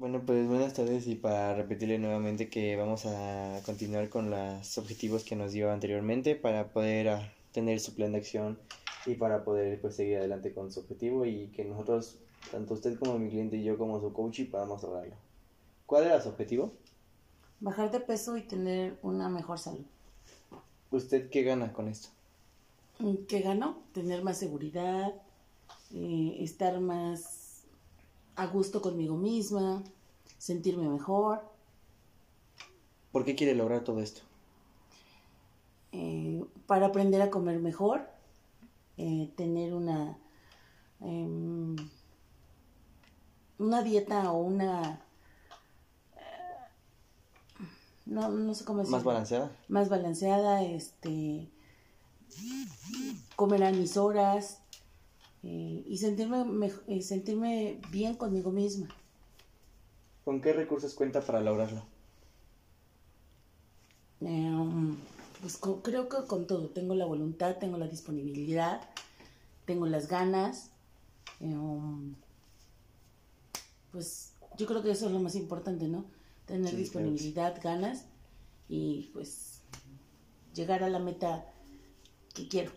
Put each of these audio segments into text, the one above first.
Bueno, pues buenas tardes y para repetirle nuevamente que vamos a continuar con los objetivos que nos dio anteriormente para poder ah, tener su plan de acción y para poder pues seguir adelante con su objetivo y que nosotros, tanto usted como mi cliente y yo como su coach, podamos lograrlo. ¿Cuál era su objetivo? Bajar de peso y tener una mejor salud. ¿Usted qué gana con esto? ¿Qué gano? Tener más seguridad, eh, estar más a gusto conmigo misma, sentirme mejor. ¿Por qué quiere lograr todo esto? Eh, para aprender a comer mejor, eh, tener una, em, una dieta o una... Eh, no, no sé cómo decirlo. ¿Más balanceada? Más balanceada, este... Comer a mis horas, eh, y sentirme, eh, sentirme bien conmigo misma. ¿Con qué recursos cuenta para lograrlo? Em, pues creo que con todo. Tengo la voluntad, tengo la disponibilidad, tengo las ganas. Em, pues yo creo que eso es lo más importante, ¿no? Tener disponibilidad, ganas y pues llegar a la meta que quiero.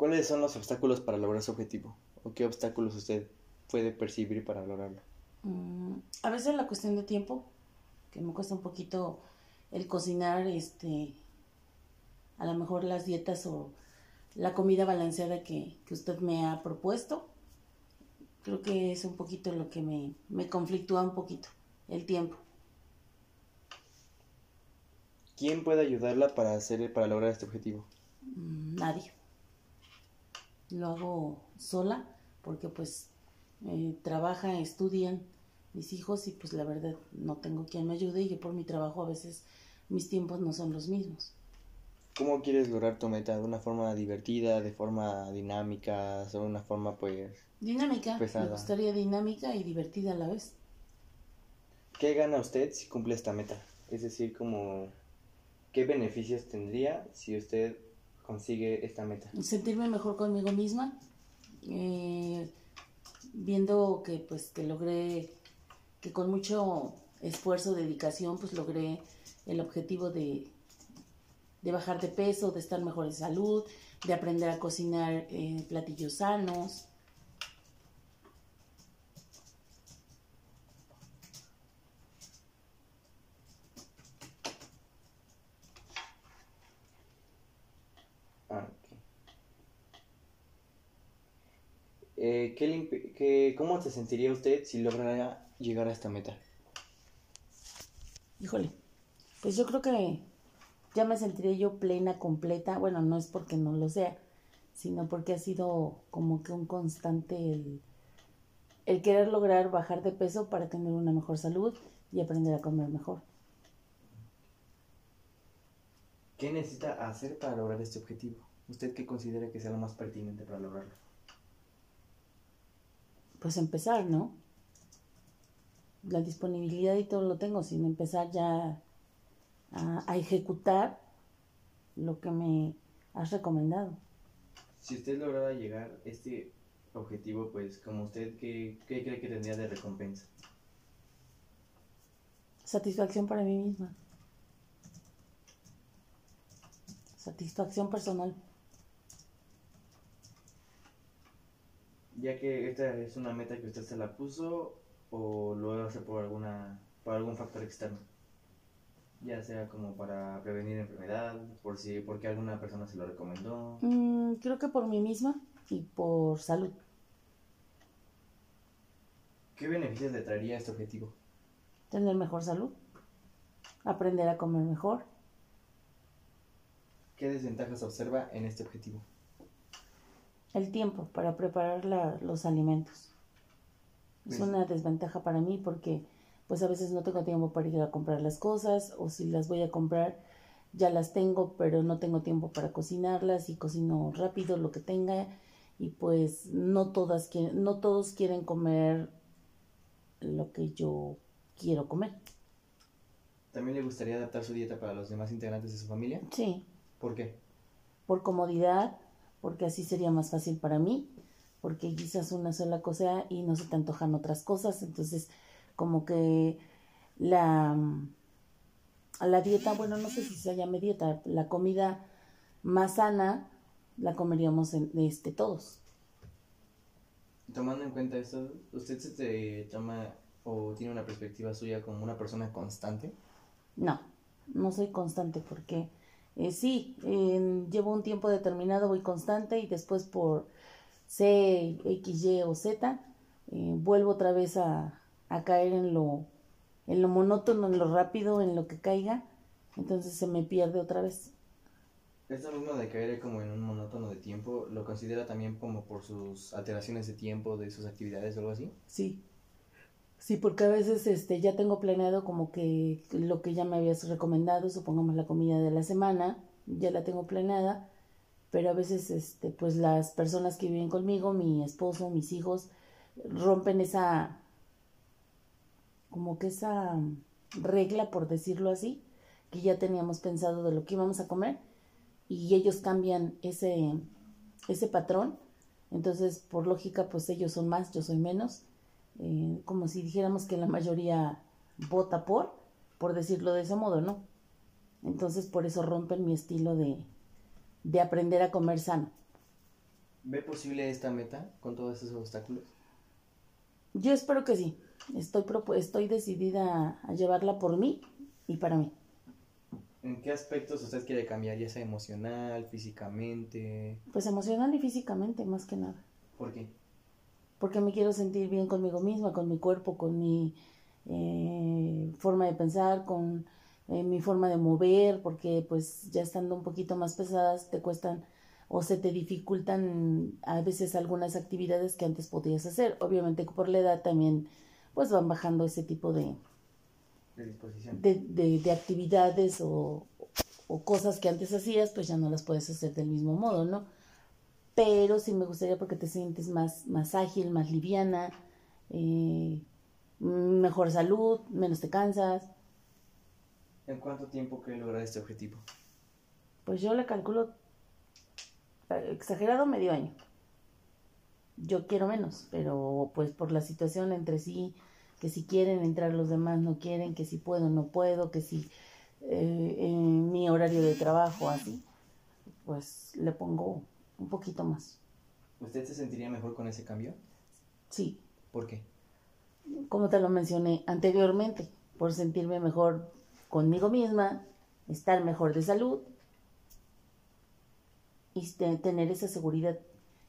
¿Cuáles son los obstáculos para lograr su objetivo? ¿O qué obstáculos usted puede percibir para lograrlo? Mm, a veces la cuestión de tiempo, que me cuesta un poquito el cocinar, este, a lo mejor las dietas o la comida balanceada que, usted me ha propuesto. Creo que es un poquito lo que me, me conflictúa un poquito, el tiempo. ¿Quién puede ayudarla para hacer para lograr este objetivo? Mm, nadie lo hago sola porque pues eh, trabaja, estudian mis hijos y pues la verdad no tengo quien me ayude y por mi trabajo a veces mis tiempos no son los mismos. ¿Cómo quieres lograr tu meta? ¿De una forma divertida, de forma dinámica, de una forma pues... Dinámica, me gustaría dinámica y divertida a la vez. ¿Qué gana usted si cumple esta meta? Es decir, como... ¿Qué beneficios tendría si usted consigue esta meta? Sentirme mejor conmigo misma, eh, viendo que pues que logré, que con mucho esfuerzo, dedicación, pues logré el objetivo de, de bajar de peso, de estar mejor en salud, de aprender a cocinar eh, platillos sanos. Eh, ¿Cómo se sentiría usted si lograra llegar a esta meta? Híjole, pues yo creo que ya me sentiría yo plena, completa. Bueno, no es porque no lo sea, sino porque ha sido como que un constante el, el querer lograr bajar de peso para tener una mejor salud y aprender a comer mejor. ¿Qué necesita hacer para lograr este objetivo? ¿Usted qué considera que sea lo más pertinente para lograrlo? Pues empezar, ¿no? La disponibilidad y todo lo tengo, sin empezar ya a, ejecutar lo que me has recomendado. Si usted lograra llegar a este objetivo, pues como usted, ¿qué, ¿qué, cree que tendría de recompensa? Satisfacción para mí misma. Satisfacción personal. Ya que esta es una meta que usted se la puso o lo hace por alguna por algún factor externo. Ya sea como para prevenir enfermedad por si porque alguna persona se lo recomendó. Mm, creo que por mí misma y por salud. Qué beneficios le traería este objetivo tener mejor salud aprender a comer mejor. Qué desventajas observa en este objetivo el tiempo para preparar los alimentos. Es una desventaja para mí porque pues a veces no tengo tiempo para ir a comprar las cosas o si las voy a comprar ya las tengo pero no tengo tiempo para cocinarlas y cocino rápido lo que tenga y pues no todas quieren, no todos quieren comer lo que yo quiero comer. ¿También le gustaría adaptar su dieta para los demás integrantes de su familia? Sí. ¿Por qué? Por comodidad, porque así sería más fácil para mí, porque quizás una sola cosa y no se te antojan otras cosas, entonces como que la, la dieta, bueno, no sé si se llame dieta, la comida más sana la comeríamos en, este, todos. Tomando en cuenta esto, ¿usted se toma o tiene una perspectiva suya como una persona constante? No, no soy constante porque eh, sí, llevo un tiempo determinado, voy constante y después por C, X, Y o Z, eh, vuelvo otra vez a, a caer en lo, en lo monótono, en lo rápido, en lo que caiga, entonces se me pierde otra vez. Esto mismo de caer como en un monótono de tiempo, ¿lo considera también como por sus alteraciones de tiempo, de sus actividades o algo así? Sí. Sí, porque a veces este ya tengo planeado como que lo que ya me habías recomendado, supongamos la comida de la semana, ya la tengo planeada, pero a veces este pues las personas que viven conmigo, mi esposo, mis hijos rompen esa como que esa regla por decirlo así, que ya teníamos pensado de lo que íbamos a comer y ellos cambian ese, ese patrón. Entonces, por lógica, pues ellos son más, yo soy menos. Eh, como si dijéramos que la mayoría vota por, por decirlo de ese modo, ¿no? Entonces, por eso rompen mi estilo de, de aprender a comer sano. ¿Ve posible esta meta con todos esos obstáculos? Yo espero que sí. Estoy, estoy decidida a llevarla por mí y para mí. ¿En qué aspectos usted quiere cambiar, ya sea emocional, físicamente? Pues emocional y físicamente, más que nada. ¿Por qué? Porque me quiero sentir bien conmigo misma, con mi cuerpo, con mi eh, forma de pensar, con eh, mi forma de mover, porque pues ya estando un poquito más pesadas te cuestan o se te dificultan a veces algunas actividades que antes podías hacer. Obviamente por la edad también pues van bajando ese tipo de, de, de, actividades o, cosas que antes hacías, pues ya no las puedes hacer del mismo modo, ¿no? Pero sí me gustaría porque te sientes más, más ágil, más liviana, eh, mejor salud, menos te cansas. ¿En cuánto tiempo quiere lograr este objetivo? Pues yo le calculo exagerado medio año. Yo quiero menos, pero pues por la situación entre sí, que si quieren entrar los demás no quieren, que si puedo no puedo, que si eh, en mi horario de trabajo así, pues le pongo un poquito más. ¿Usted se sentiría mejor con ese cambio? Sí. ¿Por qué? Como te lo mencioné anteriormente, por sentirme mejor conmigo misma, estar mejor de salud y tener esa seguridad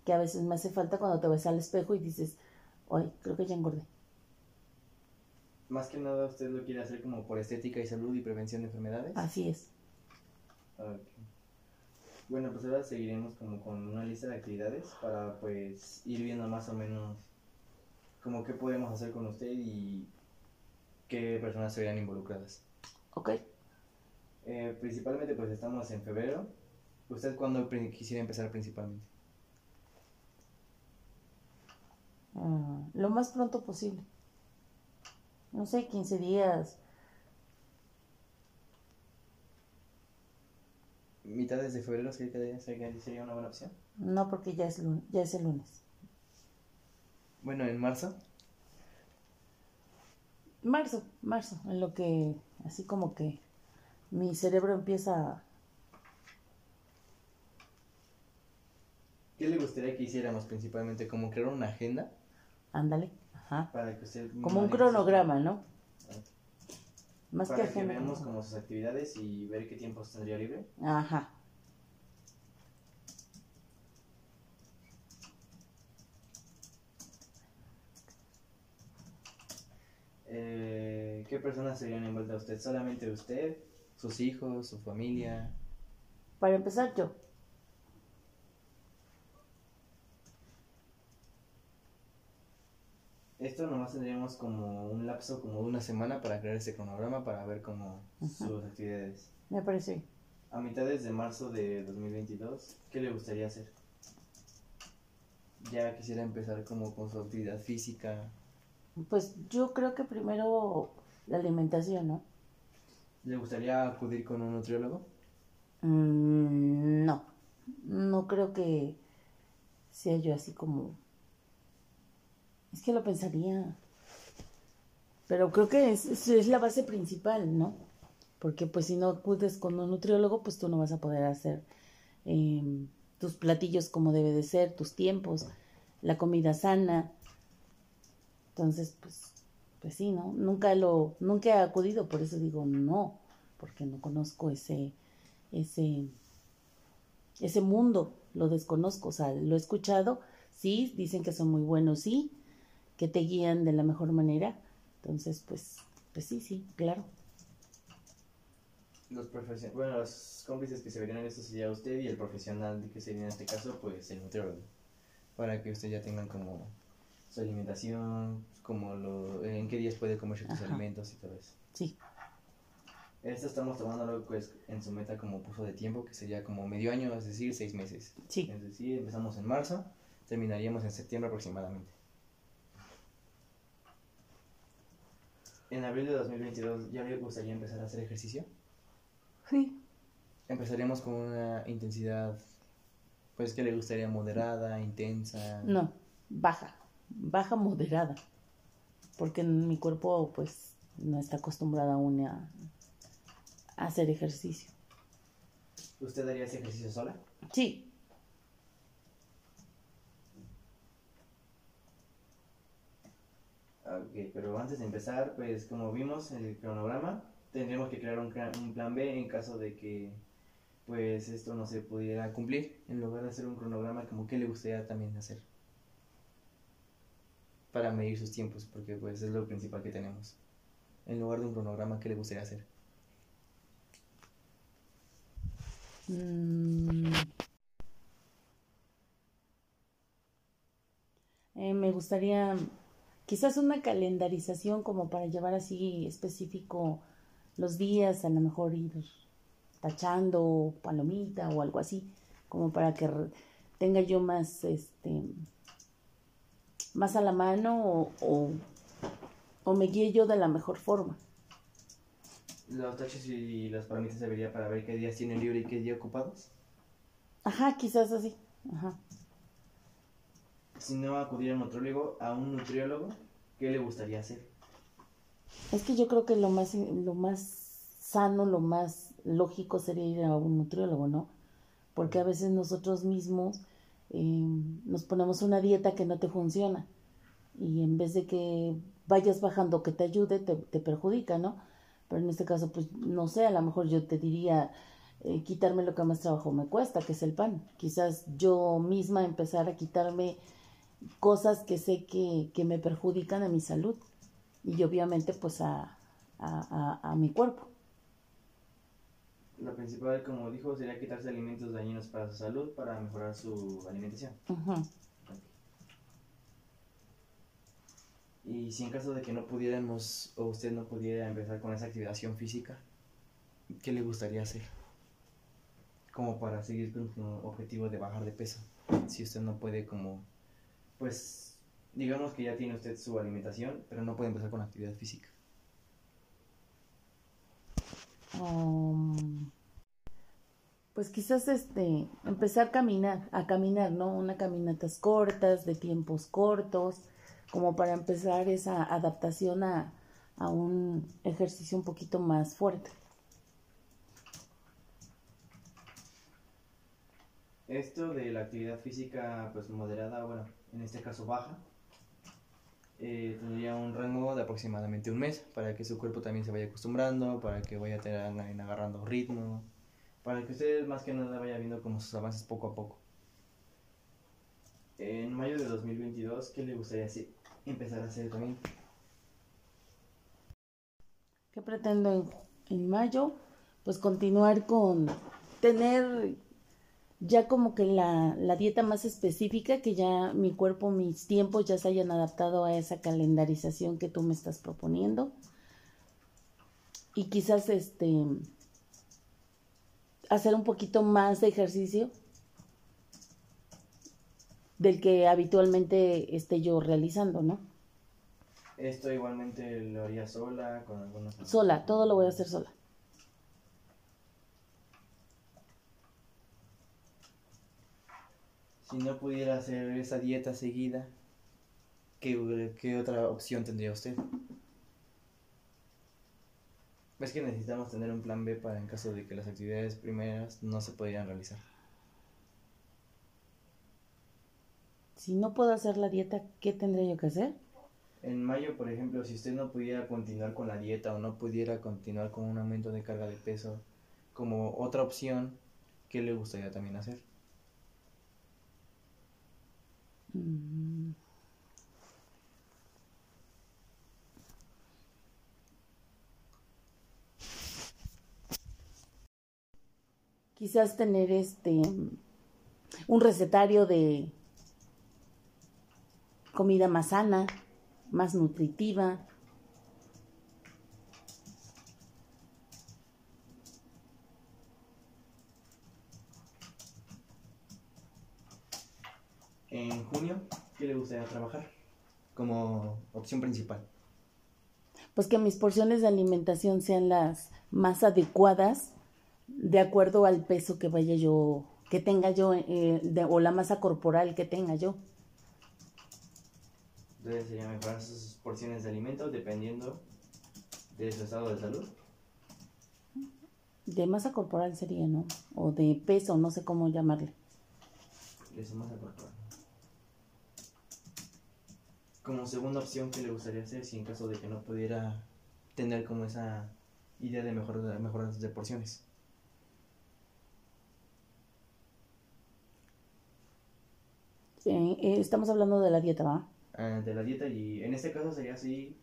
que a veces me hace falta cuando te ves al espejo y dices, ay, creo que ya engordé más que nada usted lo quiere hacer como por estética y salud y prevención de enfermedades. Así es. Bueno, pues ahora seguiremos como con una lista de actividades para pues ir viendo más o menos como qué podemos hacer con usted y qué personas se vean involucradas. Ok. Eh, principalmente pues estamos en febrero. ¿Usted cuándo quisiera empezar principalmente? Ah, lo más pronto posible no sé, 15 días. ¿Mitades de febrero sería una buena opción? No, porque ya es, ya es el lunes. Bueno, ¿en marzo? Marzo, marzo, en lo que, así como que mi cerebro empieza ¿Qué le gustaría que hiciéramos principalmente? ¿Como crear una agenda? Ándale. Para que usted como un cronograma, ¿no? Más Para que, veamos como sus actividades y ver qué tiempo tendría libre. Ajá. Eh, ¿Qué personas serían envueltas usted? ¿Solamente usted? ¿Sus hijos? ¿Su familia? Para empezar yo. Esto nomás tendríamos como un lapso como de una semana para crear ese cronograma para ver cómo sus actividades. Me parece. A mitades de marzo de 2022, ¿qué le gustaría hacer? Ya quisiera empezar como con su actividad física. Pues yo creo que primero la alimentación, ¿no? ¿Le gustaría acudir con un nutriólogo? Mm, no, no creo que sea yo así como es que lo pensaría. Pero creo que es, es, la base principal, ¿no? Porque pues si no acudes con un nutriólogo, pues tú no vas a poder hacer eh, tus platillos como debe de ser, tus tiempos, la comida sana. Entonces, pues, pues sí, ¿no? Nunca lo, nunca he acudido, por eso digo no, porque no conozco ese, ese, ese mundo, lo desconozco, o sea, lo he escuchado, sí, dicen que son muy buenos, sí, que te guían de la mejor manera. Entonces, pues, pues sí, sí, claro. Los profesionales, bueno, los cómplices que se verían en esto sería usted y el profesional que sería en este caso, pues el nutriólogo. Para que usted ya tengan como su alimentación, como lo, en qué días puede comer Ajá. alimentos y todo eso. Sí, Esto estamos tomándolo pues en su meta como puso de tiempo, que sería como medio año, es decir, seis meses. sí. Es decir, empezamos en marzo, terminaríamos en septiembre aproximadamente. En abril de 2022, ¿ya le gustaría empezar a hacer ejercicio? Sí. Empezaríamos con una intensidad, pues que le gustaría moderada, intensa. No, baja, baja moderada. Porque mi cuerpo, pues, no está acostumbrado aún a, a hacer ejercicio. ¿Usted haría ese ejercicio sola? Sí, Ok, pero antes de empezar, pues como vimos el cronograma, tendríamos que crear un plan B en caso de que pues esto no se pudiera cumplir, en lugar de hacer un cronograma como que le gustaría también hacer. Para medir sus tiempos, porque pues es lo principal que tenemos. En lugar de un cronograma, ¿qué le gustaría hacer? Mm. Eh, me gustaría quizás una calendarización como para llevar así específico los días, a lo mejor ir tachando palomita o algo así, como para que tenga yo más, este, más a la mano o, o, o me guíe yo de la mejor forma. Los taches y las palomitas se vería para ver qué días tienen libre y qué día ocupados. Ajá, quizás así. Ajá. Si no acudir a un nutriólogo, a un nutriólogo, ¿qué le gustaría hacer? Es que yo creo que lo más, lo más sano, lo más lógico sería ir a un nutriólogo, ¿no? Porque a veces nosotros mismos eh, nos ponemos una dieta que no te funciona y en vez de que vayas bajando que te ayude, te, te perjudica, ¿no? Pero en este caso, pues no sé, a lo mejor yo te diría eh, quitarme lo que más trabajo me cuesta, que es el pan. Quizás yo misma empezar a quitarme cosas que sé que, que me perjudican a mi salud y obviamente pues a, a, a, a mi cuerpo. Lo principal, como dijo, sería quitarse alimentos dañinos para su salud para mejorar su alimentación. Ujú. Y si en caso de que no pudiéramos o usted no pudiera empezar con esa activación física, ¿qué le gustaría hacer? Como para seguir con su objetivo de bajar de peso. Si usted no puede como, pues, digamos que ya tiene usted su alimentación, pero no puede empezar con actividad física. Um, pues quizás este empezar a caminar, a caminar, ¿no? Unas caminatas cortas, de tiempos cortos, como para empezar esa adaptación a, a un ejercicio un poquito más fuerte. Esto de la actividad física, pues moderada, bueno, en este caso baja, eh, tendría un rango de aproximadamente un mes para que su cuerpo también se vaya acostumbrando, para que vaya agarrando ritmo, para que usted más que nada vaya viendo como sus avances poco a poco. En mayo de 2022, ¿qué le gustaría hacer? empezar a hacer también? ¿Qué pretendo en, en mayo? Pues continuar con tener ya como que la, la dieta más específica, que ya mi cuerpo, mis tiempos ya se hayan adaptado a esa calendarización que tú me estás proponiendo. Y quizás este hacer un poquito más de ejercicio del que habitualmente esté yo realizando, ¿no? Esto igualmente lo haría sola, con algunos... Sola, todo lo voy a hacer sola. Si no pudiera hacer esa dieta seguida, ¿qué, qué otra opción tendría usted? Es que necesitamos tener un plan B para en caso de que las actividades primeras no se pudieran realizar. Si no puedo hacer la dieta, ¿qué tendría yo que hacer? En mayo, por ejemplo, si usted no pudiera continuar con la dieta o no pudiera continuar con un aumento de carga de peso, como otra opción, ¿qué le gustaría también hacer? Mm. Quizás tener este un recetario de comida más sana, más nutritiva. En junio, ¿qué le gustaría trabajar como opción principal? Pues que mis porciones de alimentación sean las más adecuadas de acuerdo al peso que vaya yo, que tenga yo, eh, o la masa corporal que tenga yo. Entonces sería mejorar sus porciones de alimentos dependiendo de su estado de salud. De masa corporal sería, ¿no? O de peso, no sé cómo llamarle. De su masa corporal. Como segunda opción, ¿qué le gustaría hacer si en caso de que no pudiera tener como esa idea de mejorar, mejorar de porciones? Eh, estamos hablando de la dieta, ¿va? Ah, de la dieta y en este caso sería así,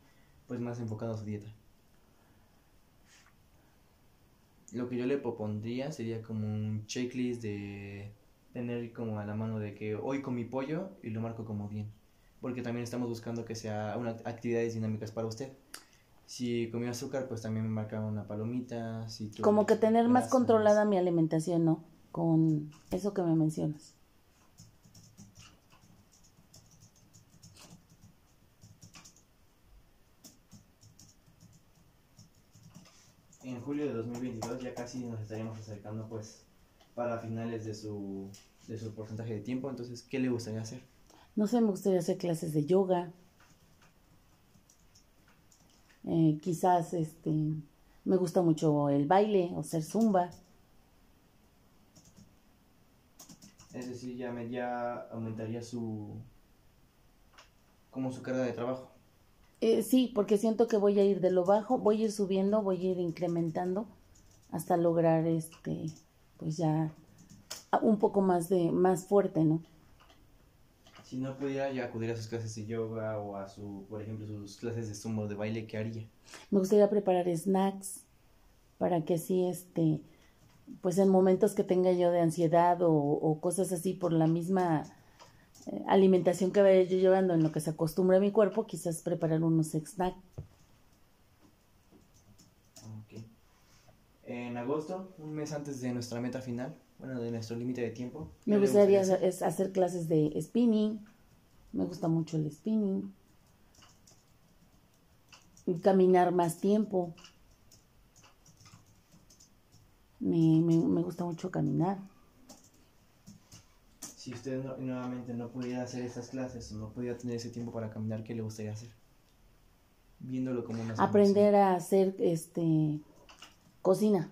pues más enfocado a su dieta. Lo que yo le propondría sería como un checklist de tener como a la mano de que hoy comí pollo y lo marco como bien. Porque también estamos buscando que sea una actividades dinámicas para usted. Si comió azúcar, pues también me marca una palomita. Si como que tener más controlada mi alimentación, ¿no? Con eso que me mencionas. en julio de 2022 ya casi nos estaríamos acercando pues para finales de su, de su porcentaje de tiempo. Entonces, ¿qué le gustaría hacer? No sé, me gustaría hacer clases de yoga. Eh, quizás este me gusta mucho el baile o ser zumba. Es decir, ya, me, ya aumentaría su como su carga de trabajo. Eh, sí, porque siento que voy a ir de lo bajo, voy a ir subiendo, voy a ir incrementando hasta lograr este, pues ya un poco más de, más fuerte, ¿no? Si no pudiera ya acudir a sus clases de yoga o a su, por ejemplo, sus clases de sumo de baile, ¿qué haría? Me gustaría preparar snacks para que así, este, pues en momentos que tenga yo de ansiedad o, o cosas así por la misma eh, alimentación que vaya yo llevando en lo que se acostumbra mi cuerpo, quizás preparar unos snacks. En agosto, un mes antes de nuestra meta final, bueno, de nuestro límite de tiempo. Me gustaría hacer? clases de spinning. Me gusta mucho el spinning. Y caminar más tiempo. Me, me gusta mucho caminar si usted nuevamente no pudiera hacer esas clases o no pudiera tener ese tiempo para caminar, ¿qué le gustaría hacer? Viéndolo como una Aprender a hacer este cocina.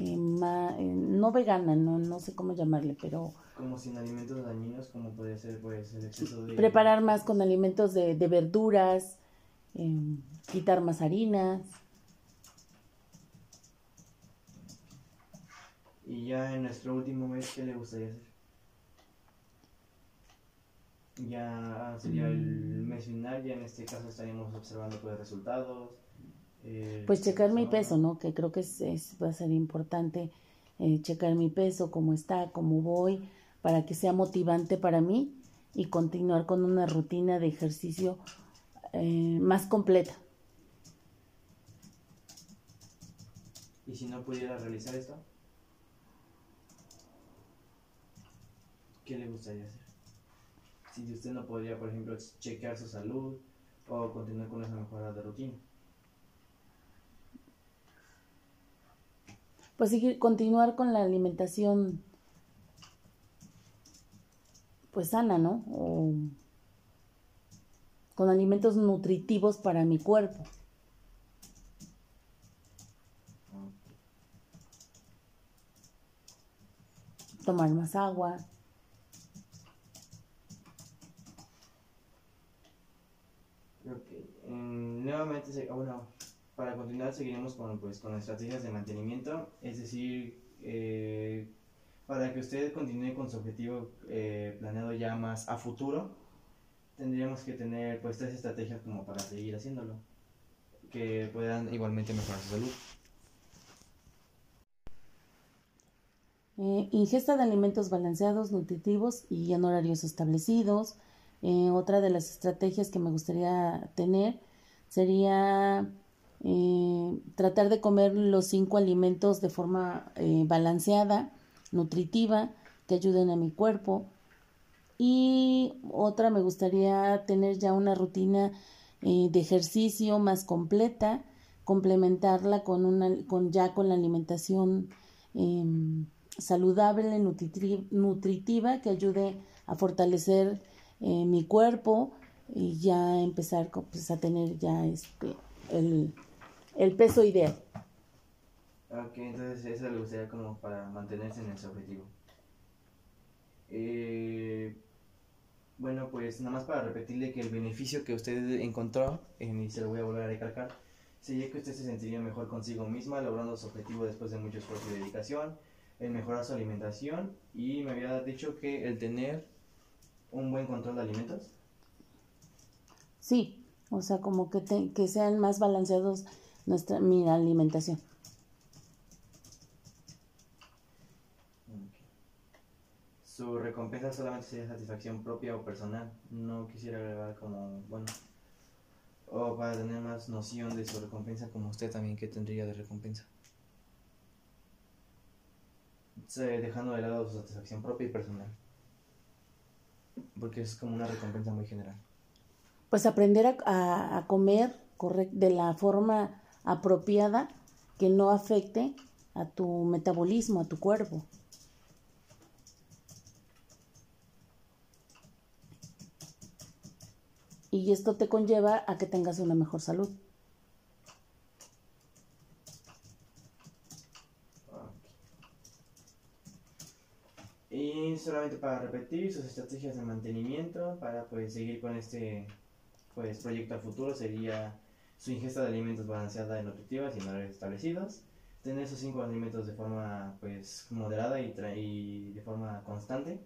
Eh, eh, no vegana, no, no sé cómo llamarle, pero... Como sin alimentos dañinos, como puede ser pues el exceso de... Preparar más con alimentos de, verduras, em, quitar más harinas. Y ya en nuestro último mes, ¿qué le gustaría hacer? ya sería el mm. mes final, ya en este caso estaríamos observando pues resultados. Eh, pues checar mi peso, ¿no? Que creo que es, va a ser importante eh, checar mi peso, cómo está, cómo voy, para que sea motivante para mí y continuar con una rutina de ejercicio eh, más completa. ¿Y si no pudiera realizar esto? ¿Qué le gustaría hacer? si usted no podría, por ejemplo, chequear su salud o continuar con esa mejora de rutina. pues seguir, continuar con la alimentación pues sana, ¿no? O con alimentos nutritivos para mi cuerpo. Tomar más agua. Okay. Um, nuevamente se... Oh para continuar seguiremos con, pues, con estrategias de mantenimiento, es decir, eh, para que usted continúe con su objetivo eh, planeado ya más a futuro, tendríamos que tener pues tres estrategias como para seguir haciéndolo, que puedan igualmente mejorar su salud. Eh, ingesta de alimentos balanceados, nutritivos y en horarios establecidos. Otra de las estrategias que me gustaría tener sería eh, tratar de comer los cinco alimentos de forma balanceada, nutritiva, que ayuden a mi cuerpo. Y otra me gustaría tener ya una rutina de ejercicio más completa, complementarla con una, con ya con la alimentación em, saludable, nutritiva, que ayude a fortalecer eh, mi cuerpo y ya empezar pues, a tener ya este el, el peso ideal. Ok, entonces eso le gustaría como para mantenerse en ese objetivo. Eh, bueno, pues nada más para repetirle que el beneficio que usted encontró, y se lo voy a volver a recalcar, sería que usted se sentiría mejor consigo misma, logrando su objetivo después de mucho esfuerzo y dedicación, el mejorar su alimentación y me había dicho que el tener un buen control de alimentos. Sí, o sea, como que, que sean más balanceados nuestra mi alimentación. Su recompensa solamente sería satisfacción propia o personal. No quisiera agregar como, bueno, o para tener más noción de su recompensa como usted también que tendría de recompensa dejando de lado su satisfacción propia y personal. Porque es como una recompensa muy general. Pues aprender a, a comer de la forma apropiada que no afecte a tu metabolismo, a tu cuerpo. Y esto te conlleva a que tengas una mejor salud. Y solamente para repetir sus estrategias de mantenimiento para pues seguir con este pues proyecto a futuro sería su ingesta de alimentos balanceada y nutritiva sin horarios establecidos, tener esos cinco alimentos de forma pues moderada y, y de forma constante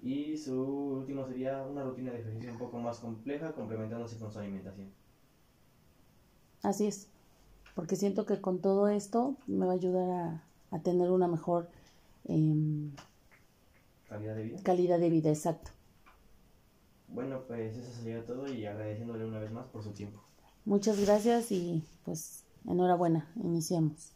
y su último sería una rutina de ejercicio un poco más compleja complementándose con su alimentación. Así es, porque siento que con todo esto me va a ayudar a, a tener una mejor eh, Calidad de vida. Calidad de vida, exacto. Bueno, pues eso sería todo y agradeciéndole una vez más por su tiempo. Muchas gracias y pues enhorabuena, iniciamos.